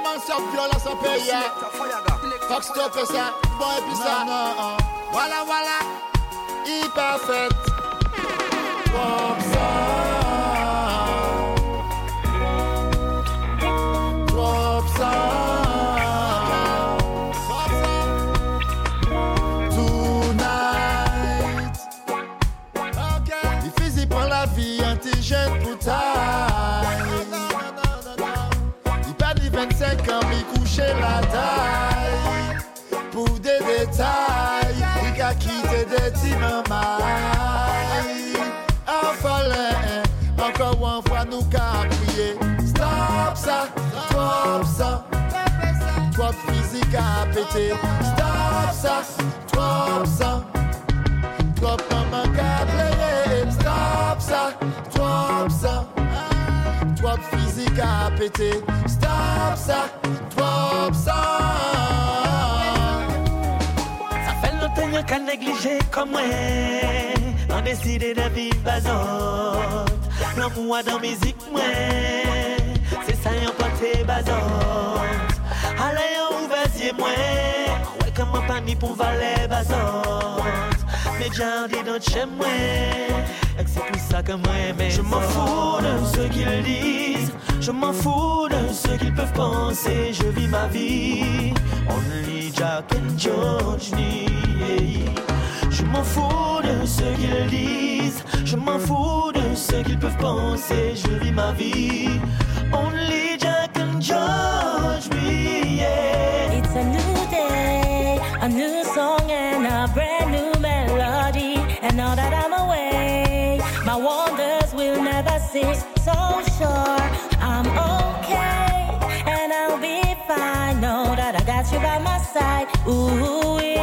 man sa viola sa pe ya Fok sa, bon epi sa Wala wala, i perfect. Sa détails, il a quitté des mamailles. Enfin, encore une fois, nous qu'à prier. Stop ça, stop ça. Trop physique à péter. Stop ça, stop ça. Trop maman pleurer. Stop ça, stop ça. Trop physique à péter. Stop ça, stop. Ça longtemps qu'à négliger comme moi On décide de vivre bazot L'amour dans la musique moi C'est ça yon bazot Allez yon moi Ouais comment pas ni pour valer bazot Et que c'est pour ça que moi aimé Je m'en fous de ce qu'ils disent Je m'en fous de ce qu'ils peuvent penser vis ma vie. Only Jack and George me Je m'en fous de ce qu'ils disent. Je m'en fous de ce qu'ils peuvent penser. Je vis ma vie. Only got you by my side. Ooh,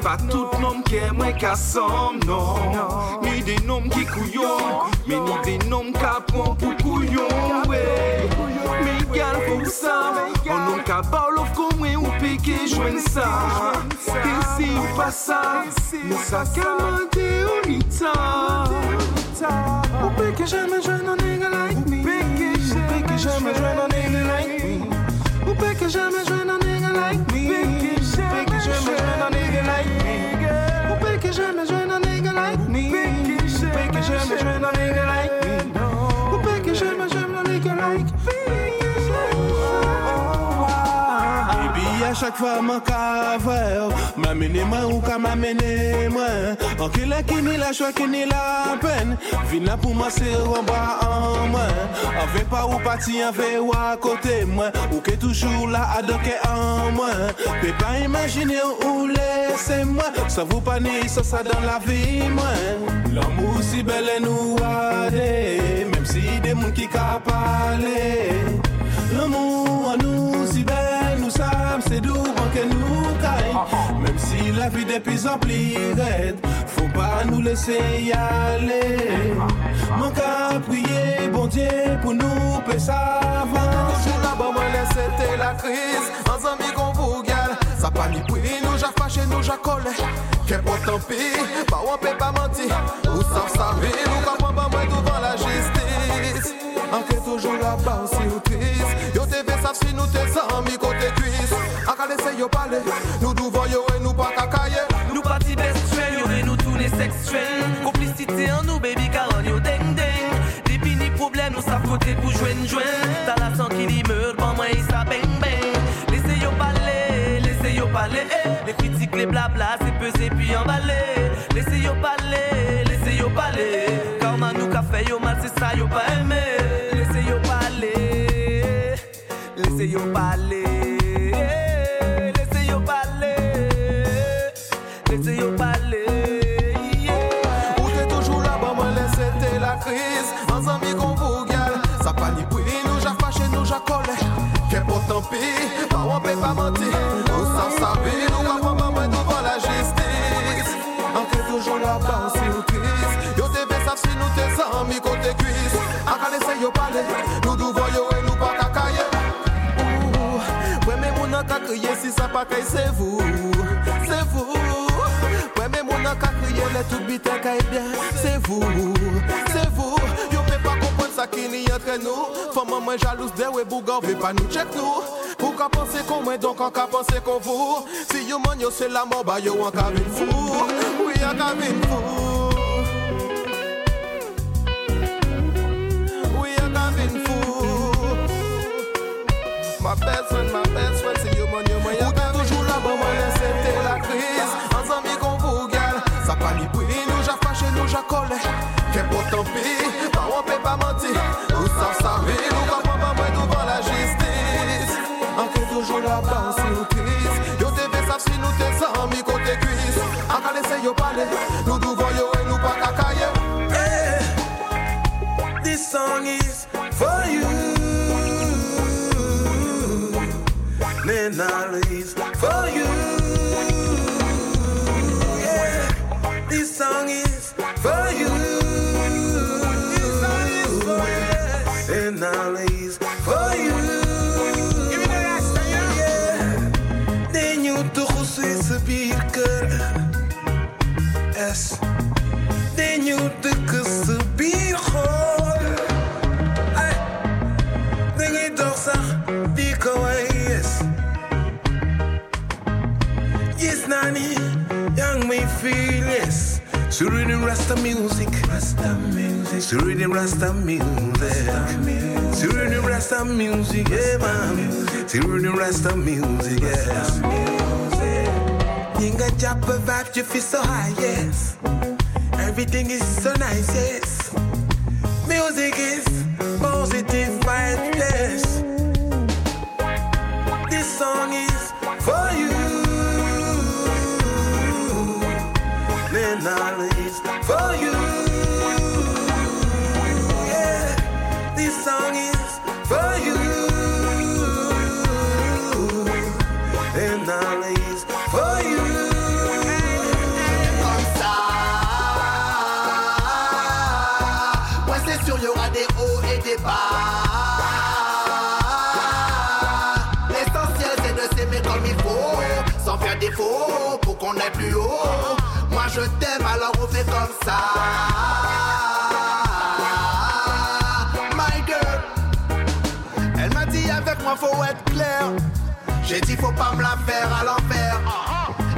pa tout nom ke mwen ka som non. Ni de nom ki kouyon Men ni de nom ka pon pou kouyon we. Men gal pou sa An nom ka ba ou kon mwen ou peke jwen sa. E si ou pa sa Me sa ka mante ou ni ta. Ou peke jwen men jwen Baby, à chaque fois, mon caveur. M'amène moi ou qu'à m'amener moi. En qui la qui ni la joie qui ni la peine. Vina pour moi c'est en bas en moi. Avec pas ou parti avec ou côté moi. Ou que toujours là à docker en moi. Peut pas imaginer où laisser moi Ça vous pas ni ça ça dans la vie moi. L'amour si belle et nous adé Même si des monde qui ka parler L'amour en nous si belle, nous c'est doux bon que nous caille. Même si la vie est de plus en plus raide, faut pas nous laisser y aller. Mon cas prier, bon Dieu, pour nous, peut s'avancer. Sou la ban mwen lè sete la kriz An zami kon vou gal Sa pa ni pri nou ja fache nou ja kole Ke po tampi Pa wan pe pa manti Ou sav savi Nou ka pon ban mwen douvan la jistis Anke toujou la ba ou si ou tris Yo te si nou te zami kote yo pale. Nou douvan yo e nou pa kakaye. Nou pati best friend, yo re nou toune seksuel Komplicite an nou baby karon yo deng deng Depi ni problem nou sa kote pou jwen jwen Ta la san ki li meur pan mwen yisa beng beng Lese yo pale, lese yo pale Le kritik, le blabla se pese pi envale Lese yo pale, lese yo pale Karman nou ka fe yo mal se sa yo pa eme tanpe, pa wapè pa mante Ou sa sape, nou pa pa maman devan la jistis An fè toujou la ban si ou tris Yo te ve saf si nou te zan mi kote kuis Ak ale se yo pale, nou douvo yo e nou pa kakaye Wè mè moun an kakriye si sa pa kay se vou Se vou Wè mè moun an kakriye le tout bitè kay bien. Se vou ça qui n'y entre nous. Femme moi jalouse de ouais bouga, veut pas nous check nous. Ou ka pense kon mwen, donk an ka pense kon vou Si yo man yo se la mou, ba yo an ka fou Ou an ka fou Ou an ka fou My best friend, my best friend Si yo man yo yo pale Nou duvan yo e nou pa kakaye Hey, eh, this song is for you. Nenal is for you. Me feel yes. Suriname Rasta music, Rasta music, Suriname Rasta music, Suriname Rasta music, yeah man, Suriname Rasta music, yes. Yinga japper vibe, you feel so high, yes. Everything is so nice, yes. Music is positive vibe, yes. This song is for you. Is for you. This c'est des hauts et des bas. L'essentiel, c'est de s'aimer comme il faut, sans faire défaut, pour qu'on aille plus haut. Moi, je t'aime, alors on fait comme ça. My girl, elle m'a dit avec moi, faut être clair. J'ai dit, faut pas me la faire à l'envers.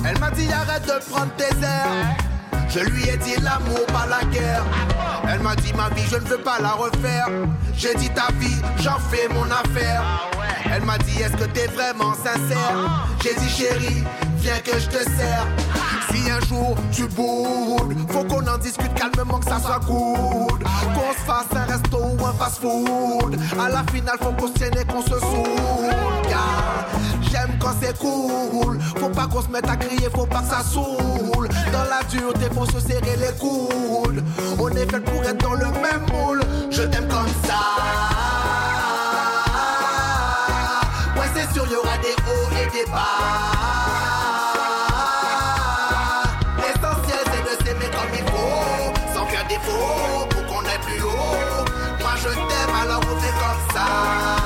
Elle m'a dit, arrête de prendre tes airs. Je lui ai dit l'amour, pas la guerre. Elle m'a dit ma vie, je ne veux pas la refaire. J'ai dit ta vie, j'en fais mon affaire. Elle m'a dit est-ce que t'es vraiment sincère? J'ai dit chérie, viens que je te sers. Si un jour tu boudes, faut qu'on en discute calmement que ça soit good. Qu'on se fasse un resto ou un fast food. À la finale, faut qu'on se tienne et qu'on se saoule. Car J'aime quand c'est cool. Faut pas qu'on se mette à crier, faut pas que ça saoule. Dans la dureté, faut se serrer les coudes. On est fait pour être dans le même moule. Je t'aime comme ça. Ouais, c'est sûr, y aura des hauts et des bas. la route est comme ça.